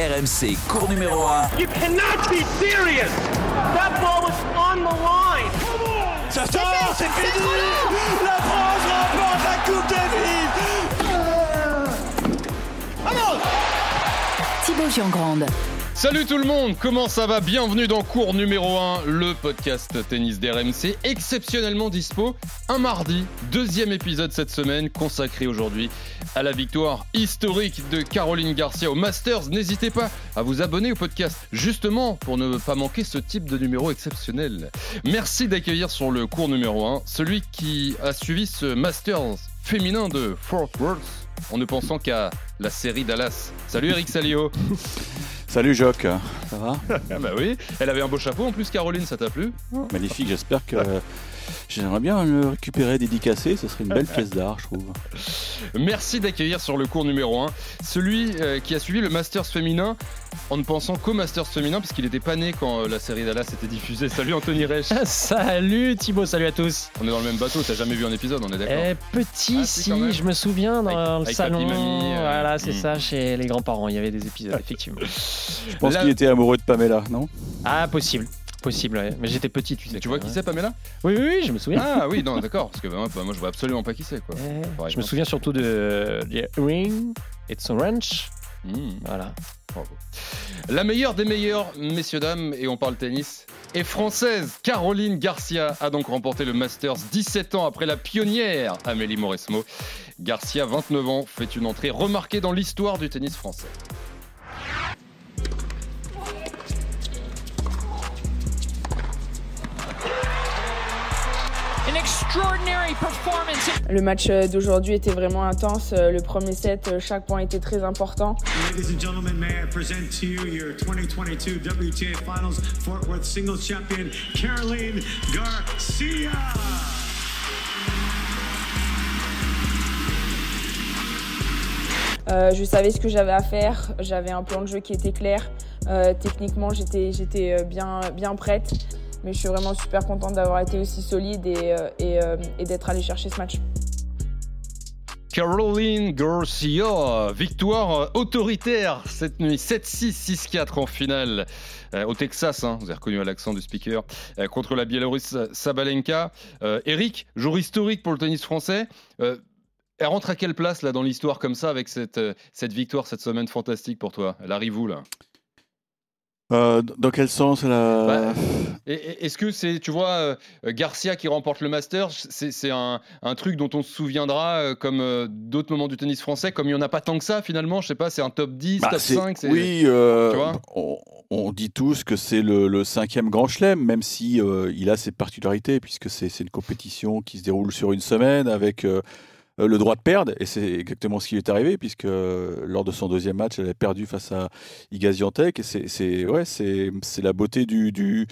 RMC, cours numéro 1. You cannot be serious. That ball was on the line. Ça sort, c'est fini. La France remporte la Coupe Davis. Vamos Thibaut Giangrande. Salut tout le monde, comment ça va? Bienvenue dans cours numéro 1, le podcast tennis d'RMC, exceptionnellement dispo un mardi, deuxième épisode cette semaine consacré aujourd'hui à la victoire historique de Caroline Garcia au Masters. N'hésitez pas à vous abonner au podcast justement pour ne pas manquer ce type de numéro exceptionnel. Merci d'accueillir sur le cours numéro 1 celui qui a suivi ce Masters féminin de Fort Worth en ne pensant qu'à la série Dallas. Salut Eric Salio Salut Joc, ça va? Ah bah oui, elle avait un beau chapeau en plus Caroline, ça t'a plu? Magnifique, j'espère que j'aimerais bien le récupérer dédicacé, ce serait une belle pièce d'art je trouve. Merci d'accueillir sur le cours numéro 1 celui euh, qui a suivi le Masters féminin en ne pensant qu'au Masters féminin puisqu'il était pas né quand euh, la série Dallas était diffusée. Salut Anthony Reich Salut Thibaut, salut à tous. On est dans le même bateau, t'as jamais vu un épisode, on est d'accord Eh, petit, Ah, si, je me souviens dans Avec- le avec salon. mamie, euh, voilà, c'est hmm. ça, chez les grands-parents. Il y avait des épisodes, effectivement. Je pense qu'il était amoureux de Pamela, non? Ah, possible. Possible, ouais. Mais j'étais petit, tu sais. Tu vois qui c'est Pamela? Oui, oui, oui, je me souviens. Ah oui, non, d'accord, parce que bah, moi, bah, moi, je vois absolument pas qui c'est quoi. Eh, je me souviens surtout de The Ring, It's a Ranch. Hmm. Voilà. Bravo. La meilleure des meilleures, messieurs, dames, et on parle tennis, est française. Caroline Garcia a donc remporté le Masters 17 ans après la pionnière Amélie Mauresmo. Garcia, 29 ans, fait une entrée remarquée dans l'histoire du tennis français. Le match euh, d'aujourd'hui était vraiment intense. Euh, Le premier set, euh, chaque point était très important. Ladies and gentlemen, may I present to you your 2022 WTA Finals Fort Worth Singles Champion, Caroline Garcia. Euh, je savais ce que j'avais à faire. J'avais un plan de jeu qui était clair. Euh, techniquement, j'étais j'étais bien, bien prête. Mais je suis vraiment super contente d'avoir été aussi solide et, euh, euh, d'être allée chercher ce match. Caroline Garcia, victoire euh, autoritaire cette nuit, 7-6, 6-4 en finale au Texas, hein, vous avez reconnu l'accent du speaker, contre la Biélorusse Sabalenka. Eric, jour historique pour le tennis français. Elle rentre à quelle place là dans l'histoire comme ça avec cette, cette victoire, cette semaine fantastique pour toi? Elle arrive où là? Euh, Dans quel sens la... Bah, Est-ce que c'est, tu vois, euh, Garcia qui remporte le Masters, c'est un, un truc dont on se souviendra euh, comme d'autres moments du tennis français, comme il n'y en a pas tant que ça finalement, je sais pas, c'est un top 10, Bah, top c'est- 5 c'est- Oui, euh, tu vois on, on dit tous que c'est le, le cinquième grand chelem, même si euh, il a ses particularités, puisque c'est une compétition qui se déroule sur une semaine avec le droit de perdre, et c'est exactement ce qui lui est arrivé, puisque euh, lors de son deuxième match, elle a perdu face à Iga Swiatek, et c'est- ouais, c'est la beauté du, du,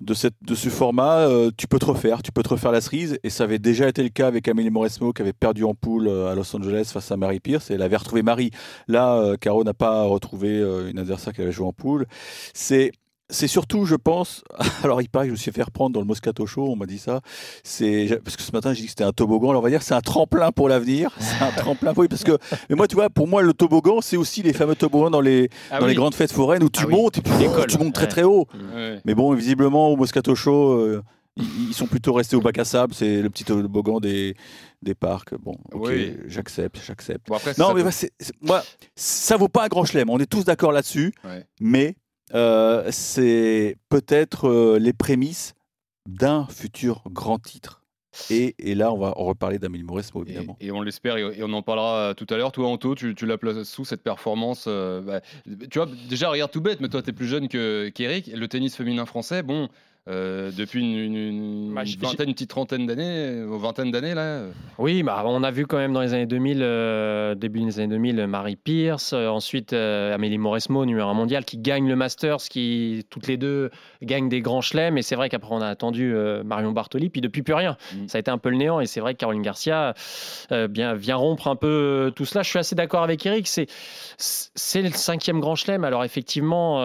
de, cette, de ce format. euh, tu peux te refaire, tu peux te refaire la cerise, et ça avait déjà été le cas avec Amélie Mauresmo, qui avait perdu en poule euh, à Los Angeles face à Marie Pierce, et elle avait retrouvé Marie. Là, euh, Caro n'a pas retrouvé euh, une adversaire qu'elle avait joué en poule. C'est c'est surtout, je pense, alors il paraît que je me suis fait reprendre dans le Moscato Show, on m'a dit ça, c'est parce que ce matin j'ai dit que c'était un toboggan, alors on va dire que c'est un tremplin pour l'avenir, c'est un tremplin, oui, parce que, mais moi tu vois, pour moi le toboggan c'est aussi les fameux toboggans dans les, Ah dans oui. les grandes fêtes foraines où tu Ah oui. montes et puis tu montes très Ouais. très haut. Ouais. Mais bon, visiblement au Moscato Show, euh, ils, sont plutôt restés au bac à sable, c'est le petit toboggan des, des parcs. Bon, ok, Oui. j'accepte, j'accepte. Bon, Non, ça mais bah, moi, ça vaut pas un grand chelem. On est tous d'accord là-dessus. Ouais. Mais euh, c'est peut-être euh, les prémices d'un futur grand titre. Et, et là, on va en reparler d'Amélie Mauresmo, évidemment. et on l'espère et, et on en parlera euh, tout à l'heure. Toi, Anto, tu, tu la places sous cette performance. euh, bah, tu vois, déjà, regarde tout bête, mais toi, tu es plus jeune que- qu'Eric. le tennis féminin français, bon, euh, depuis une, une- une Bah, vingtaine, une petite trentaine d'années, euh, vingtaine d'années, là. Oui, bah, on a vu quand même dans les années 2000, euh, début des années 2000, Marie Pierce, euh, ensuite Amélie Mauresmo, numéro 1 mondial, qui gagne le Masters, qui toutes les deux gagnent des grands chelems. Et c'est vrai qu'après, on a attendu Marion Bartoli, puis depuis plus rien. Mm. Ça a été un peu le néant. Et c'est vrai que Caroline Garcia bien, vient rompre un peu tout cela. Je suis assez d'accord avec Eric. C'est, c'est le cinquième grand chelem. Alors effectivement,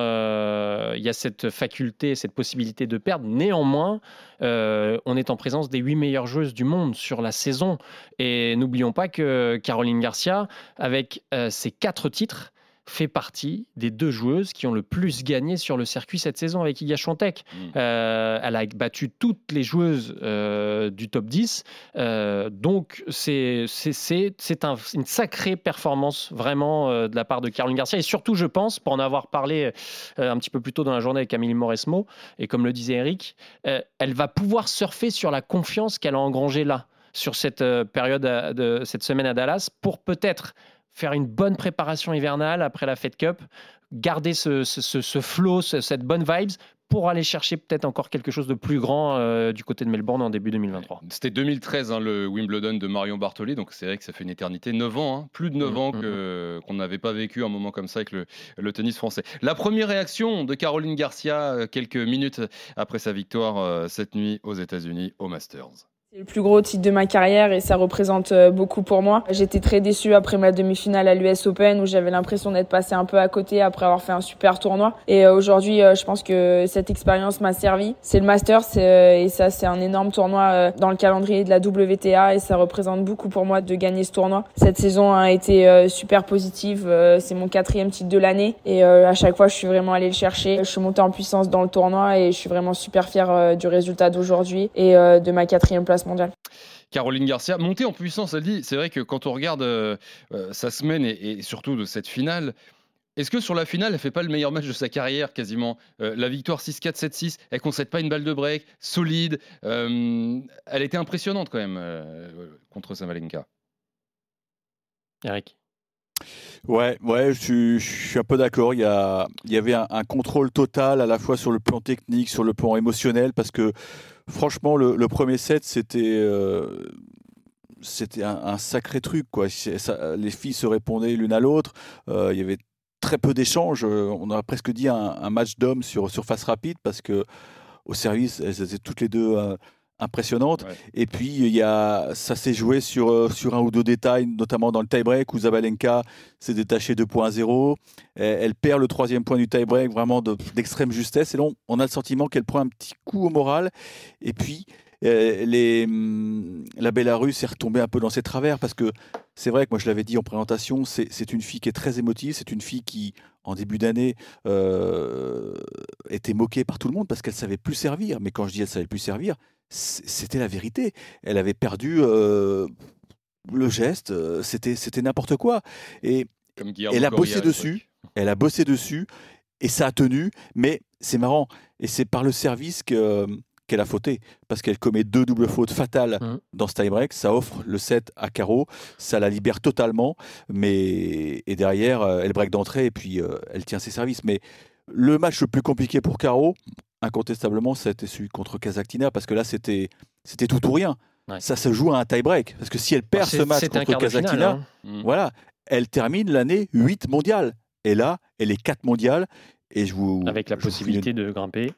il y a cette faculté, cette possibilité de Néanmoins, euh, on est en présence des huit meilleures joueuses du monde sur la saison. Et n'oublions pas que Caroline Garcia, avec euh, ses quatre titres, fait partie des deux joueuses qui ont le plus gagné sur le circuit cette saison avec Iga Swiatek. Mm. Euh, elle a battu toutes les joueuses euh, du top 10. Euh, donc, c'est c'est- c'est- c'est un- une sacrée performance vraiment euh, de la part de Caroline Garcia. Et surtout, je pense, pour en avoir parlé un petit peu plus tôt dans la journée avec Camille Mauresmo, et comme le disait Eric, elle va pouvoir surfer sur la confiance qu'elle a engrangée là, sur cette période, de cette semaine à Dallas, pour peut-être faire une bonne préparation hivernale après la Fed Cup, garder ce, ce, ce- ce flow, ce- cette bonne vibes pour aller chercher peut-être encore quelque chose de plus grand euh, du côté de Melbourne en début 2023. C'était 2013, hein, le Wimbledon de Marion Bartoli, donc c'est vrai que ça fait une éternité, 9 ans, hein, plus de 9 Mhm, ans que- qu'on n'avait pas vécu un moment comme ça avec le, le tennis français. La première réaction de Caroline Garcia, euh, quelques minutes après sa victoire euh, cette nuit aux États-Unis au Masters. C'est le plus gros titre de ma carrière et ça représente euh, beaucoup pour moi. J'étais très déçue après ma demi-finale à l'US Open où j'avais l'impression d'être passée un peu à côté après avoir fait un super tournoi. Et euh, aujourd'hui, euh, je pense que cette expérience m'a servi. C'est le Masters et ça, c'est un énorme tournoi dans le calendrier de la WTA et ça représente beaucoup pour moi de gagner ce tournoi. Cette saison a été super positive. C'est mon quatrième titre de l'année et à chaque fois, je suis vraiment allée le chercher. Je suis montée en puissance dans le tournoi et je suis vraiment super fière du résultat d'aujourd'hui et de ma quatrième place mondiale. Caroline Garcia, montée en puissance, elle dit, c'est vrai que quand on regarde euh, euh, sa semaine et, et surtout de cette finale, est-ce que sur la finale, elle fait pas le meilleur match de sa carrière quasiment Euh, La victoire 6-4, 7-6, elle concède pas une balle de break, solide. euh, elle était impressionnante quand même euh, contre Samalenka. Eric Ouais, ouais, je suis, je suis un peu d'accord. Il y, a, il y avait un, un contrôle total à la fois sur le plan technique, sur le plan émotionnel, parce que franchement, le, premier set, c'était euh, un, sacré truc. Quoi. Les filles se répondaient l'une à l'autre. Euh, il y avait très peu d'échanges. Euh, On aurait presque dit un, match d'hommes sur surface rapide, parce que au service, elles étaient toutes les deux impressionnantes. Ouais. Et puis, il y a, ça s'est joué sur, euh, sur un ou deux détails, notamment dans le tie-break où Zabalenka s'est détachée 2.0. Elle, elle perd le troisième point du tie-break, vraiment de- d'extrême justesse. Et là, on, on a le sentiment qu'elle prend un petit coup au moral. Et puis, euh, les, hum, la Bélarus est retombée un peu dans ses travers parce que c'est vrai que moi, je l'avais dit en présentation, c'est une fille qui est très émotive. C'est une fille qui, en début d'année, euh, était moquée par tout le monde parce qu'elle savait plus servir. Mais quand je dis elle savait plus servir, c'était la vérité. Elle avait perdu euh, le geste, euh, c'était n'importe quoi. Et Comme elle a bossé dessus, elle a bossé dessus, et ça a tenu, mais c'est marrant. Et c'est par le service que- qu'elle a fauté, parce qu'elle commet deux doubles fautes fatales Mhm. dans ce tie-break. Ça offre le set à carreau, ça la libère totalement, mais et derrière, euh, elle break d'entrée, et puis euh, elle tient ses services. Mais le match le plus compliqué pour Caro, incontestablement, c'était celui contre Kazakhtina, parce que là, c'était c'était tout ou rien. Ouais. Ça se joue à un tie-break, parce que si elle perd C'est- ce match contre de finale, Kazakhtina, hein. Mm. voilà, elle termine l'année 8 mondiale. Et là, elle est 4 mondiale. Et je vous, avec la je vous file possibilité de grimper.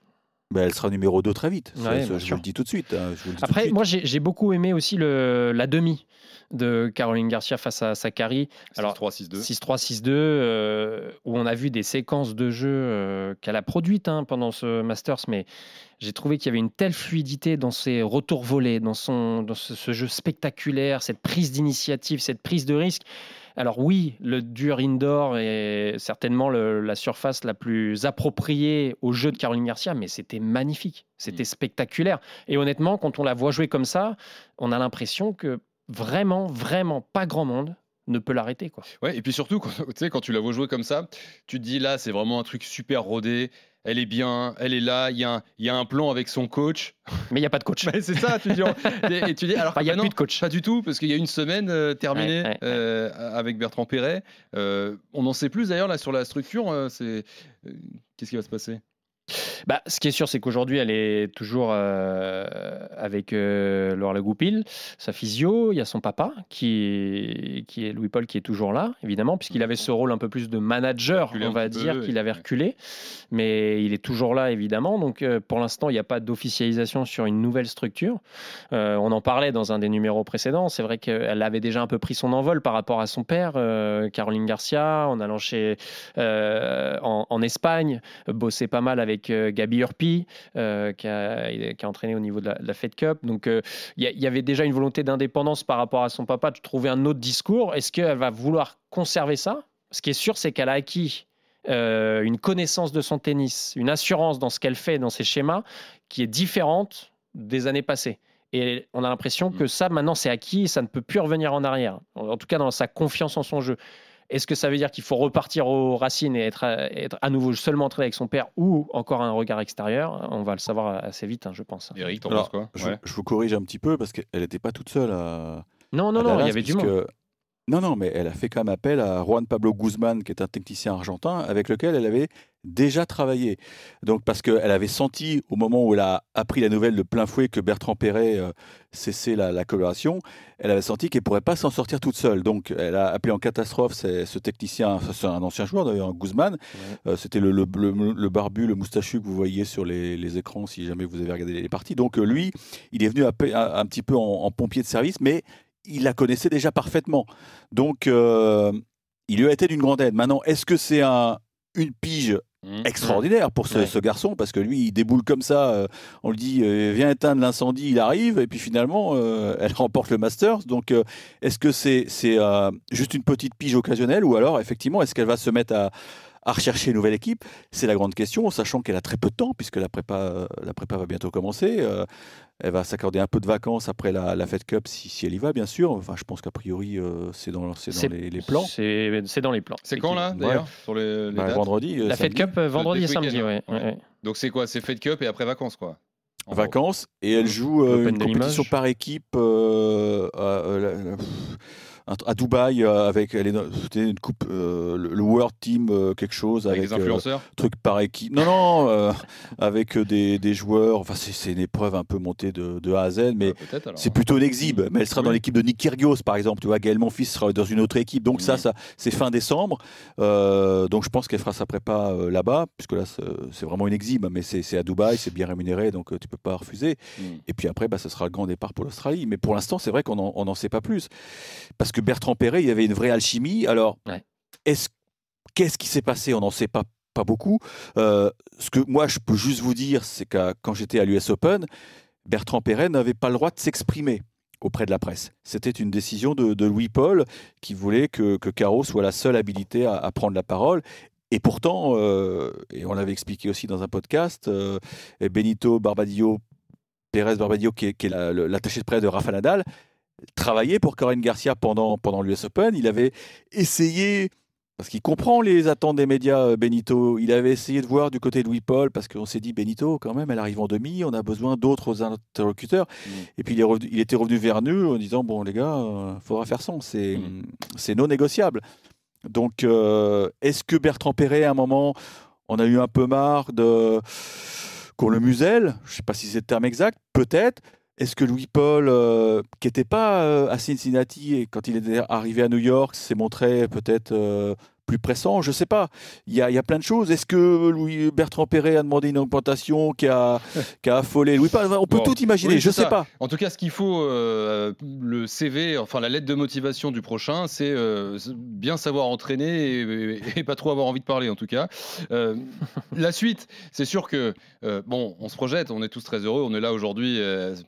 Ben, elle sera numéro 2 très vite. Ça, Ouais, ça, bien je vous le dis tout de suite. hein, Après, moi, j'ai j'ai beaucoup aimé aussi le, la demi de Caroline Garcia face à Sakari. Alors, 6-3, 6-2. 6-3, 6-2, euh, où on a vu des séquences de jeu euh, qu'elle a produites hein, pendant ce Masters, mais j'ai trouvé qu'il y avait une telle fluidité dans ses retours volés, dans, son, dans ce, ce jeu spectaculaire, cette prise d'initiative, cette prise de risque. Alors oui, le dur indoor est certainement le- la surface la plus appropriée au jeu de Caroline Garcia, mais c'était magnifique, c'était spectaculaire. Et honnêtement, quand on la voit jouer comme ça, on a l'impression que vraiment, vraiment pas grand monde ne peut l'arrêter. quoi. Ouais, et puis surtout, quand, quand tu la vois jouer comme ça, tu te dis là, c'est vraiment un truc super rodé. Elle est bien, elle est là, il y, a un- y a un plan avec son coach. Mais il n'y a pas de coach. C'est ça, tu dis. et, tu dis alors il y a bah plus non, de coach. Pas du tout, parce qu'il y a une semaine euh, terminée Ouais, ouais, ouais. euh, avec Bertrand Perret. Euh, on en sait plus d'ailleurs là sur la structure. c'est qu'est-ce qui va se passer? Bah, ce qui est sûr, c'est qu'aujourd'hui, elle est toujours euh, avec euh, Laure Le Goupil, sa physio. Il y a son papa, qui est, qui est Louis-Paul, qui est toujours là, évidemment, puisqu'il avait ce rôle un peu plus de manager, on va dire, qu'il avait reculé. Mais il est toujours là, évidemment. Donc, euh, pour l'instant, il n'y a pas d'officialisation sur une nouvelle structure. Euh, on en parlait dans un des numéros précédents. C'est vrai qu'elle avait déjà un peu pris son envol par rapport à son père, euh, Caroline Garcia, en allant chez, en, en Espagne, bosser pas mal avec Gabi Urpi, euh, qui, a, qui a entraîné au niveau de la, de la Fed Cup. Donc, euh, il y, avait déjà une volonté d'indépendance par rapport à son papa, de trouver un autre discours. Est-ce qu'elle va vouloir conserver ça? Ce qui est sûr, c'est qu'elle a acquis euh, une connaissance de son tennis, une assurance dans ce qu'elle fait, dans ses schémas, qui est différente des années passées. Et on a l'impression que ça, maintenant, c'est acquis et ça ne peut plus revenir en arrière. En tout cas, dans sa confiance en son jeu. Est-ce que ça veut dire qu'il faut repartir aux racines et être, à- être à nouveau seulement entraîné avec son père ou encore un regard extérieur? On va le savoir assez vite, hein, je pense. Eric, t'en Alors, penses quoi? je, Ouais. je vous corrige un petit peu parce qu'elle n'était pas toute seule à. Non, non, à non, il y avait du monde. Non, non, mais elle a fait quand même appel à Juan Pablo Guzman, qui est un technicien argentin, avec lequel elle avait déjà travaillé. Donc, parce qu'elle avait senti, au moment où elle a appris la nouvelle de plein fouet que Bertrand Perret euh, cessait la, la coloration, elle avait senti qu'elle ne pourrait pas s'en sortir toute seule. Donc, elle a appelé en catastrophe ce, ce technicien, c'est un ancien joueur d'ailleurs, Guzman. Euh, C'était le, le, le- le barbu, le moustachu que vous voyez sur les, les écrans si jamais vous avez regardé les parties. Donc, euh, lui, il est venu un, peu- un- un petit peu en, en pompier de service, mais il la connaissait déjà parfaitement. Donc, euh, il lui a été d'une grande aide. Maintenant, est-ce que c'est un, une pige Mmh. extraordinaire pour ce, Ouais. ce garçon? Parce que lui, il déboule comme ça. euh, on lui dit, euh, viens éteindre l'incendie, il arrive. Et puis finalement, euh, elle remporte le Masters. Donc, est-ce que c'est c'est, juste une petite pige occasionnelle Ou alors, effectivement, est-ce qu'elle va se mettre à, à rechercher une nouvelle équipe C'est la grande question, sachant qu'elle a très peu de temps, puisque la prépa, euh, la prépa va bientôt commencer. Euh, elle va s'accorder un peu de vacances après la, la Fed Cup, si, si elle y va, bien sûr. Enfin, je pense qu'a priori, euh, c'est dans, c'est dans les, les plans. C'est c'est dans les plans. C'est quand là d'ailleurs sur les, les Bah, dates vendredi. La Fed samedi. Cup, euh, vendredi et samedi, ouais. Ouais. ouais. Donc c'est quoi? C'est Fed Cup et après vacances quoi En gros. vacances et elle joue euh, L'Open une compétition par équipe euh, euh, à Dubaï euh, avec une coupe euh, le, World Team euh, quelque chose Avec avec, des euh, influenceurs truc par équipe non non euh, avec euh, des, des joueurs enfin c'est c'est une épreuve un peu montée de, de A à Z mais Euh, alors. c'est plutôt une exhibe, mais elle sera dans l'équipe de Nick Kyrgios, par exemple. Tu vois, Gaël Monfils sera dans une autre équipe. Donc, ça, ça c'est fin décembre. Euh, donc, je pense qu'elle fera sa prépa euh, là-bas, puisque là, c'est vraiment une exhibe, mais c'est c'est à Dubaï, c'est bien rémunéré, donc euh, tu peux pas refuser. Mm. Et puis après, bah, ce sera le grand départ pour l'Australie. Mais pour l'instant, c'est vrai qu'on n'en on n'en sait pas plus. Parce que Bertrand Perret, il y avait une vraie alchimie. Alors, Ouais. est-ce qu'est-ce qui s'est passé? On n'en sait pas, pas beaucoup. Euh, ce que moi, je peux juste vous dire, c'est que quand j'étais à l'US Open, Bertrand Perret n'avait pas le droit de s'exprimer auprès de la presse. C'était une décision de, de Louis-Paul qui voulait que, que Caro soit la seule habilitée à, à prendre la parole. Et pourtant, euh, et on l'avait expliqué aussi dans un podcast, euh, Benito Barbadio, Pérez Barbadio, qui est, la- l'attaché de presse de Rafa Nadal, travaillait pour Caroline Garcia pendant, pendant l'US Open. Il avait essayé, parce qu'il comprend les attentes des médias, euh, Benito, il avait essayé de voir du côté de Louis-Paul, parce qu'on s'est dit, Benito, quand même, elle arrive en demi, on a besoin d'autres interlocuteurs. Mm. Et puis il, est revenu- il était revenu vers nous en disant, bon les gars, il faudra faire sans, c'est Mm. non négociable. Donc, euh, est-ce que Bertrand Perret, à un moment, on a eu un peu marre de qu'on le muselle? Je ne sais pas si c'est le terme exact, peut-être. Est-ce que Louis-Paul, euh, qui n'était pas euh, à Cincinnati et quand il est arrivé à New York, s'est montré peut-être euh, plus pressant Je ne sais pas. Il y, a, y a plein de choses. Est-ce que Louis Bertrand Perret a demandé une augmentation qui a, qui a affolé Louis-Paul On peut Bon, tout imaginer, oui, je ne sais pas. En tout cas, ce qu'il faut, euh, le CV, enfin la lettre de motivation du prochain, c'est euh, bien savoir entraîner et, et pas trop avoir envie de parler, en tout cas. Euh, la suite, c'est sûr que, bon, on se projette, on est tous très heureux, on est là aujourd'hui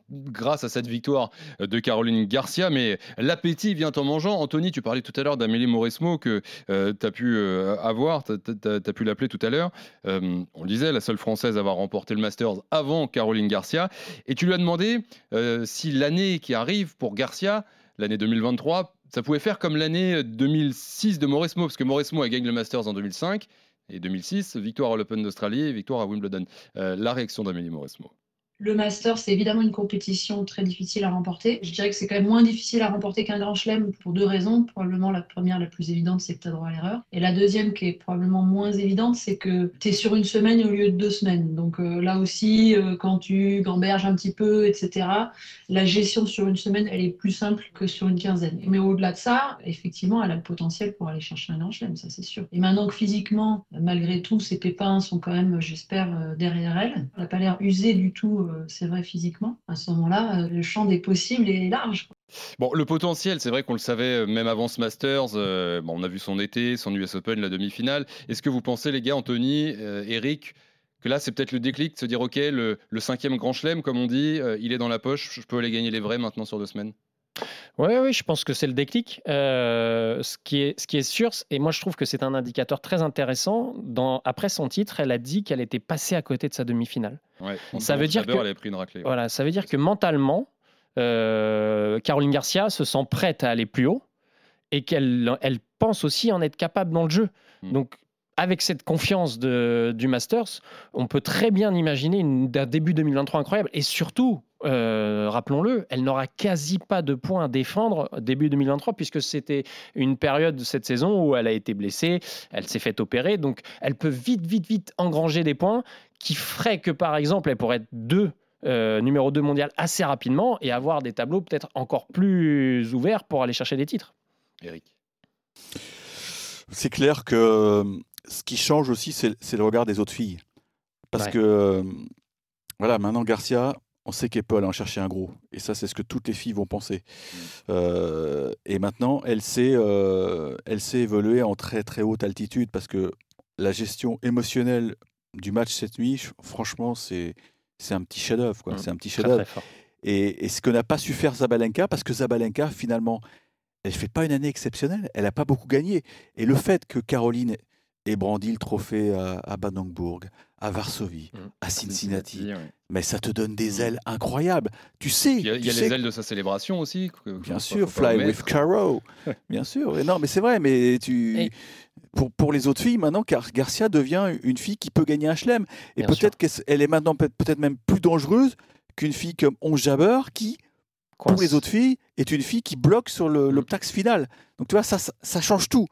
grâce à cette victoire de Caroline Garcia, mais l'appétit vient en mangeant. Anthony, tu parlais tout à l'heure d'Amélie Mauresmo que tu as pu euh, avoir, tu as, pu l'appeler tout à l'heure. Euh, on le disait, la seule française à avoir remporté le Masters avant Caroline Garcia. Et tu lui as demandé euh, si l'année qui arrive pour Garcia, l'année 2023, ça pouvait faire comme l'année 2006 de Mauresmo, parce que Mauresmo a gagné le Masters en 2005 et 2006, victoire à l'Open d'Australie et victoire à Wimbledon. La réaction d'Amélie Mauresmo. Le Master, c'est évidemment une compétition très difficile à remporter. Je dirais que c'est quand même moins difficile à remporter qu'un grand chelem pour deux raisons. Probablement la première, la plus évidente, c'est que tu as droit à l'erreur. Et la deuxième, qui est probablement moins évidente, c'est que tu es sur une semaine au lieu de deux semaines. Donc euh, là aussi, euh, quand tu gamberges un petit peu, etc., la gestion sur une semaine, elle est plus simple que sur une quinzaine. Mais au-delà de ça, effectivement, elle a le potentiel pour aller chercher un grand chelem, ça c'est sûr. Et maintenant que physiquement, malgré tout, ses pépins sont quand même, j'espère, euh, derrière elle, elle n'a pas l'air usée du tout c'est vrai physiquement, à ce moment-là, euh, le champ des possibles est large. Bon, le potentiel, c'est vrai qu'on le savait même avant ce Masters. Euh, bon, on a vu son été, son US Open, la demi-finale. Est-ce que vous pensez, les gars, Anthony, euh, Eric, que là, c'est peut-être le déclic de se dire, OK, le, cinquième grand chelem, comme on dit, euh, il est dans la poche, je peux aller gagner les vrais maintenant sur deux semaines? Oui, oui, je pense que c'est le déclic. Euh, ce, qui est, ce qui est sûr, et moi je trouve que c'est un indicateur très intéressant. Dans, après son titre, elle a dit qu'elle était passée à côté de sa demi-finale. Ouais, Ça veut dire que- elle a pris une raclée. ouais. Voilà, ça veut dire que mentalement, euh, Caroline Garcia se sent prête à aller plus haut et qu'elle elle pense aussi en être capable dans le jeu. Mm. Donc, avec cette confiance de, du Masters, on peut très bien imaginer une, un début 2023 incroyable. Et surtout, euh, rappelons-le, elle n'aura quasi pas de points à défendre début 2023 puisque c'était une période de cette saison où elle a été blessée, elle s'est fait opérer. Donc, elle peut vite, vite, vite engranger des points qui feraient que, par exemple, elle pourrait être deux euh, numéro 2 mondial assez rapidement et avoir des tableaux peut-être encore plus ouverts pour aller chercher des titres. Eric. C'est clair que euh, ce qui change aussi, c'est le regard des autres filles. Parce Ouais. que, voilà, maintenant Garcia, on sait qu'elle peut aller en chercher un gros. Et ça, c'est ce que toutes les filles vont penser. Euh, et maintenant, elle sait, euh, évoluer en très très haute altitude parce que la gestion émotionnelle du match cette nuit, franchement, c'est un petit chef-d'œuvre. Mm. C'est un petit chef-d'œuvre. Et, et ce que n'a pas su faire Zabalenka, parce que Zabalenka, finalement, elle fait pas une année exceptionnelle, elle n'a pas beaucoup gagné. Et le fait que Caroline ait brandi le trophée à, à à Varsovie, Mm. à Cincinnati, mais ça te donne des Mm. ailes incroyables. Tu sais, Il y a, il y a tu les ailes de sa célébration aussi. que- Bien faut- sûr, Fly with. Caro. Bien sûr. Et non, mais c'est vrai, mais tu. Et- Pour, pour les autres filles, maintenant, Gar- Garcia devient une fille qui peut gagner un chelem. Et peut-être qu'elle est maintenant peut- peut-être même plus dangereuse qu'une fille comme On Jabber qui, pour les autres filles, est une fille qui bloque sur le- Mm. final. Donc tu vois, ça, ça, ça change tout.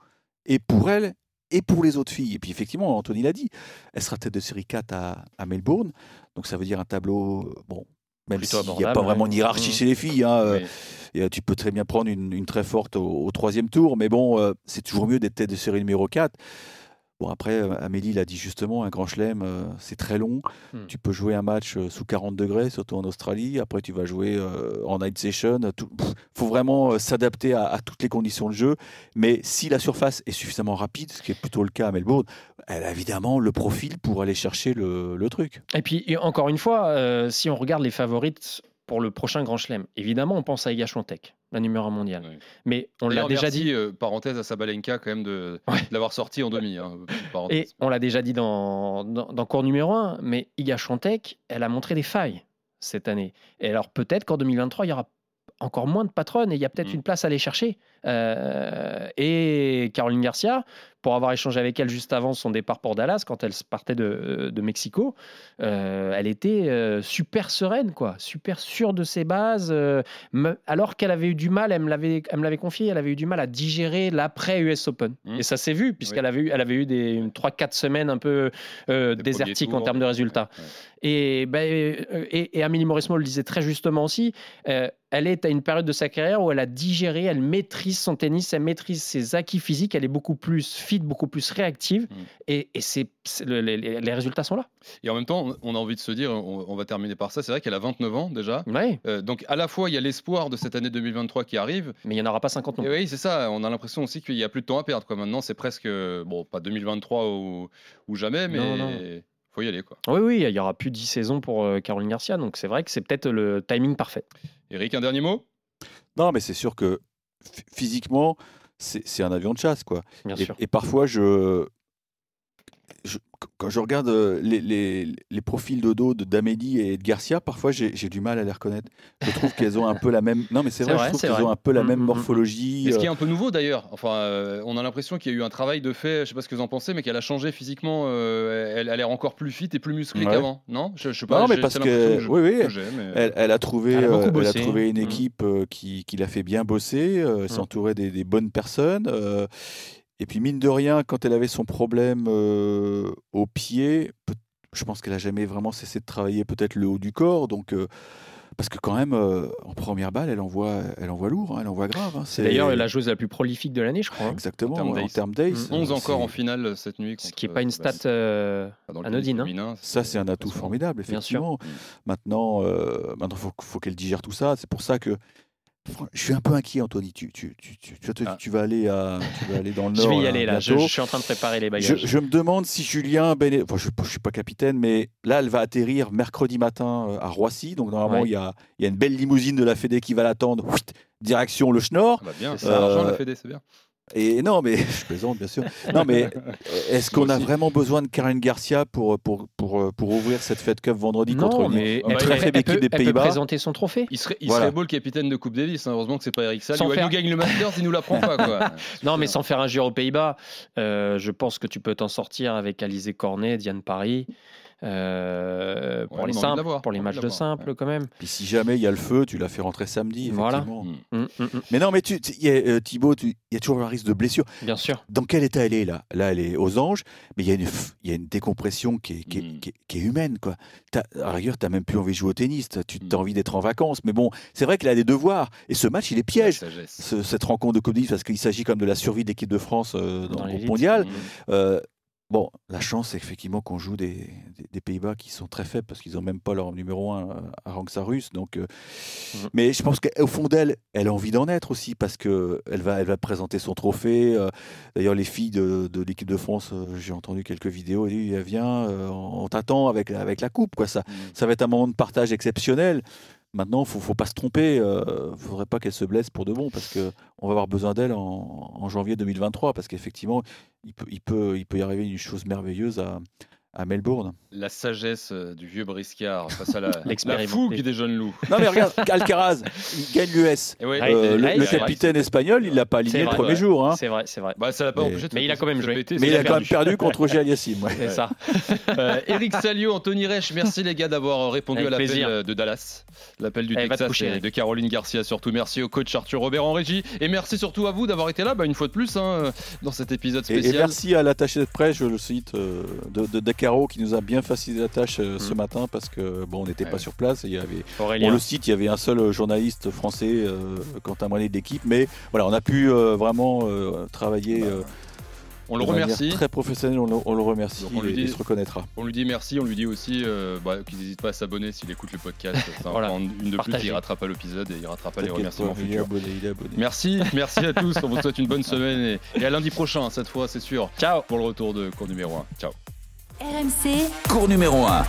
Et pour elle, et pour les autres filles. Et puis effectivement, Anthony l'a dit, elle sera tête de série 4 à, à Melbourne. Donc ça veut dire un tableau, bon, même s'il n'y a pas vraiment de hiérarchie Mm. chez les filles. hein, euh, Oui. et, euh, tu peux très bien prendre une, une très forte au, au troisième tour, mais bon, euh, c'est toujours mieux d'être tête de série numéro 4. Bon, après, euh, Amélie l'a dit justement, un grand chelem, euh, c'est très long. Hmm. Tu peux jouer un match euh, sous 40 degrés, surtout en Australie. Après, tu vas jouer euh, en night session. Il faut vraiment s'adapter à, à toutes les conditions de jeu. Mais si la surface est suffisamment rapide, ce qui est plutôt le cas à Melbourne, elle a évidemment le profil pour aller chercher le, le truc. Et puis, et encore une fois, si on regarde les favorites pour le prochain Grand Chelem, évidemment, on pense à Iga Swiatek, la numéro 1 mondiale. Mais on l'a déjà merci, dit. euh, parenthèse à Sabalenka quand même de, Ouais. de l'avoir sorti en demi. hein. Et on l'a déjà dit dans, dans, dans cours numéro 1, mais Iga Swiatek, elle a montré des failles cette année. Et alors peut-être qu'en 2023, il y aura encore moins de patronnes et il y a peut-être Mm. une place à aller chercher. Euh, et Caroline Garcia, pour avoir échangé avec elle juste avant son départ pour Dallas, quand elle partait de, de Mexico, euh, elle était euh, super sereine, quoi, super sûre de ses bases. me- alors qu'elle avait eu du mal, elle me l'avait, confié, elle avait eu du mal à digérer l'après US Open. Mm. Et ça s'est vu, puisqu'elle avait eu, elle avait eu des 3-4 semaines un peu désertiques en termes de résultats. Ouais. Et, ben, et, et Amélie Mauresmo le disait très justement aussi, elle est à une période de sa carrière où elle a digéré, elle maîtrise son tennis, elle maîtrise ses acquis physiques, elle est beaucoup plus fit, beaucoup plus réactive, Mm. et, et c'est, c'est le- les, résultats sont là. Et en même temps, on a envie de se dire, on, on va terminer par ça, c'est vrai qu'elle a 29 ans déjà. Ouais, Euh, donc à la fois, il y a l'espoir de cette année 2023 qui arrive. mais il n'y en aura pas 50 non Et plus. oui, c'est ça. On a l'impression aussi qu'il y a plus de temps à perdre. Quoi. Maintenant, c'est presque, bon, pas 2023 ou, ou jamais, mais Non, non. faut y aller. Quoi. Oui, oui, il y aura plus de 10 saisons pour euh, Caroline Garcia, donc c'est vrai que c'est peut-être le timing parfait. Eric, un dernier mot? Non, mais c'est sûr que physiquement, c'est un avion de chasse, quoi. Bien Et, sûr. et parfois, je, je- quand je regarde euh, les, les- les profils de dos de d'Amélie et de Garcia, parfois j'ai du mal à les reconnaître. Je trouve qu'elles ont un peu la même. Non, mais c'est vrai, vrai, je trouve qu'elles ont un peu la Mm, même mm, mm, morphologie. Et ce qui est euh, un peu nouveau d'ailleurs. Enfin, euh, on a l'impression qu'il y a eu un travail de fait. Je sais pas ce que vous en pensez, mais qu'elle a changé physiquement. euh, elle a l'air encore plus fit et plus musclée Ouais. qu'avant. Non? Je, je sais pas. Non, mais parce que- je- oui, oui, que mais- Elle, elle a trouvé, Elle a euh, elle trouvé une équipe euh, qui, qui l'a fait bien bosser, euh, s'entourait des, des bonnes personnes. Et puis, mine de rien, quand elle avait son problème euh, au pied, je pense qu'elle a jamais vraiment cessé de travailler peut-être le haut du corps. Donc, euh, parce que quand même, euh, en première balle, elle envoie, elle envoie lourd, hein, elle envoie grave. hein, C'est d'ailleurs la joueuse la plus prolifique de l'année, je crois. hein. Exactement, En termes en d'ace. termes d'ace. Mm. 11 euh, encore en finale cette nuit. Ce qui n'est pas une stat bah, euh, le anodine. hein. Ça, c'est un atout formidable, Bien sûr. effectivement. Maintenant, euh, maintenant, faut, faut qu'elle digère tout ça. C'est pour ça que je suis un peu inquiet, Anthony. Tu, tu, tu, tu, tu, tu- Ah. tu vas aller à, tu vas aller dans le Je nord. vais y aller là, je, je suis en train de préparer les Je, bagages. je me demande si Julien Béné... enfin, je ne suis pas capitaine, mais là, elle va atterrir mercredi matin euh, à Roissy. Donc, normalement, Ouais. il y, a, il y a une belle limousine de la Fédé qui va l'attendre. Direction le Schnorr. Ah bah bien, C'est l'argent Euh, la Fédé, c'est bien. Et non, mais je plaisante, bien sûr. Non, mais euh, est-ce qu'on a vraiment besoin de Caroline Garcia pour, pour, pour, pour ouvrir cette Fed Cup vendredi non, contre une, mais une elle, très faible équipe des elle peut Pays-Bas présenter son trophée. Il serait, il Voilà. serait beau le capitaine de Coupe Davis. hein. Heureusement que c'est pas Eric Salio. Sans faire- nous gagne le Masters, il nous l'apprend pas. Quoi. Non, mais sans faire injure aux Pays-Bas, euh, je pense que tu peux t'en sortir avec Alizé Cornet, Diane Paris. Euh, pour Ouais, les simples, pour les matchs de simple ouais. quand même. Puis si jamais il y a le feu, tu la fais rentrer samedi, Voilà. Mm. Mm, mm, Mais non, mais tu, tu- il y a, euh, Thibaut, il y a toujours un risque de blessure. bien sûr. Dans quel état elle est là? Là, elle est aux anges, mais il y a une, y a une décompression qui est, qui est- qui est- qui est humaine. Quoi. À rigueur, tu n'as même plus envie de jouer au tennis, tu as envie d'être en vacances. Mais bon, c'est vrai qu'elle a des devoirs. Et ce match, il est piège. Ce- cette rencontre de Coupe parce qu'il s'agit comme de la survie de l'équipe de France euh, dans, Dans le mondial. Euh, bon, la chance, c'est effectivement qu'on joue des, des- des Pays-Bas qui sont très faibles parce qu'ils n'ont même pas leur numéro 1 à Rangsa russe. Donc, euh, Mhm. Mais je pense qu'au fond d'elle, elle a envie d'en être aussi parce qu'elle va, elle va présenter son trophée. euh, D'ailleurs, les filles de, de l'équipe de France, euh, j'ai entendu quelques vidéos, elles disent Viens, euh, on t'attend avec, avec la coupe. Quoi. Ça, ça va être un moment de partage exceptionnel. Maintenant, il faut, faut pas se tromper. Il ne faudrait pas qu'elle se blesse pour de bon parce qu'on va avoir besoin d'elle en, en janvier 2023 parce qu'effectivement, il peut, il, peut, il peut y arriver une chose merveilleuse à, à Melbourne. La sagesse euh, du vieux briscard face à la, la fougue des jeunes loups. Non, mais regarde, Alcaraz, il gagne l'US. Ouais, Ouais, Euh, le, ouais, le c'est vrai. capitaine espagnol, il l'a pas aligné le premier ouais. jour. hein. C'est vrai, c'est vrai. Bah, ça l'a pas Mais- empêché mais il a quand même joué. Mais il a quand même perdu contre Gilles Yassim. ouais. C'est ça. Euh, Eric Salio, Anthony Reich, merci les gars d'avoir euh, répondu Avec à l'appel de Dallas, l'appel du Allez, te Texas coucher, et Eric. de Caroline Garcia surtout. Merci au coach Arthur Robert en régie et merci surtout à vous d'avoir été là bah, une fois de plus hein, dans cet épisode Et, et spécial. merci à l'attaché de presse, je le cite, de, de Qui nous a bien facilité la tâche euh, ce Mm. matin parce que bon, on n'était Ouais. pas sur place. Et il y avait, Aurélien. le site, il y avait un seul euh, journaliste français, euh, Quentin Moinet d'équipe. Mais voilà, on a pu euh, vraiment travailler. euh, on le remercie. Très professionnel, on le, on le remercie Donc on lui et dit- il se reconnaîtra. On lui dit merci, on lui dit aussi bah, qu'il n'hésite pas à s'abonner s'il écoute le podcast. Voilà. une de plus, il rattrape pas l'épisode et il rattrape pas les remerciements pas, il est futurs. abonné, il est abonné. Merci, merci à tous. On vous souhaite une bonne semaine et, et à lundi prochain, cette fois, c'est sûr, Ciao. pour le retour de cours numéro 1. Ciao. RMC Cours numéro 1.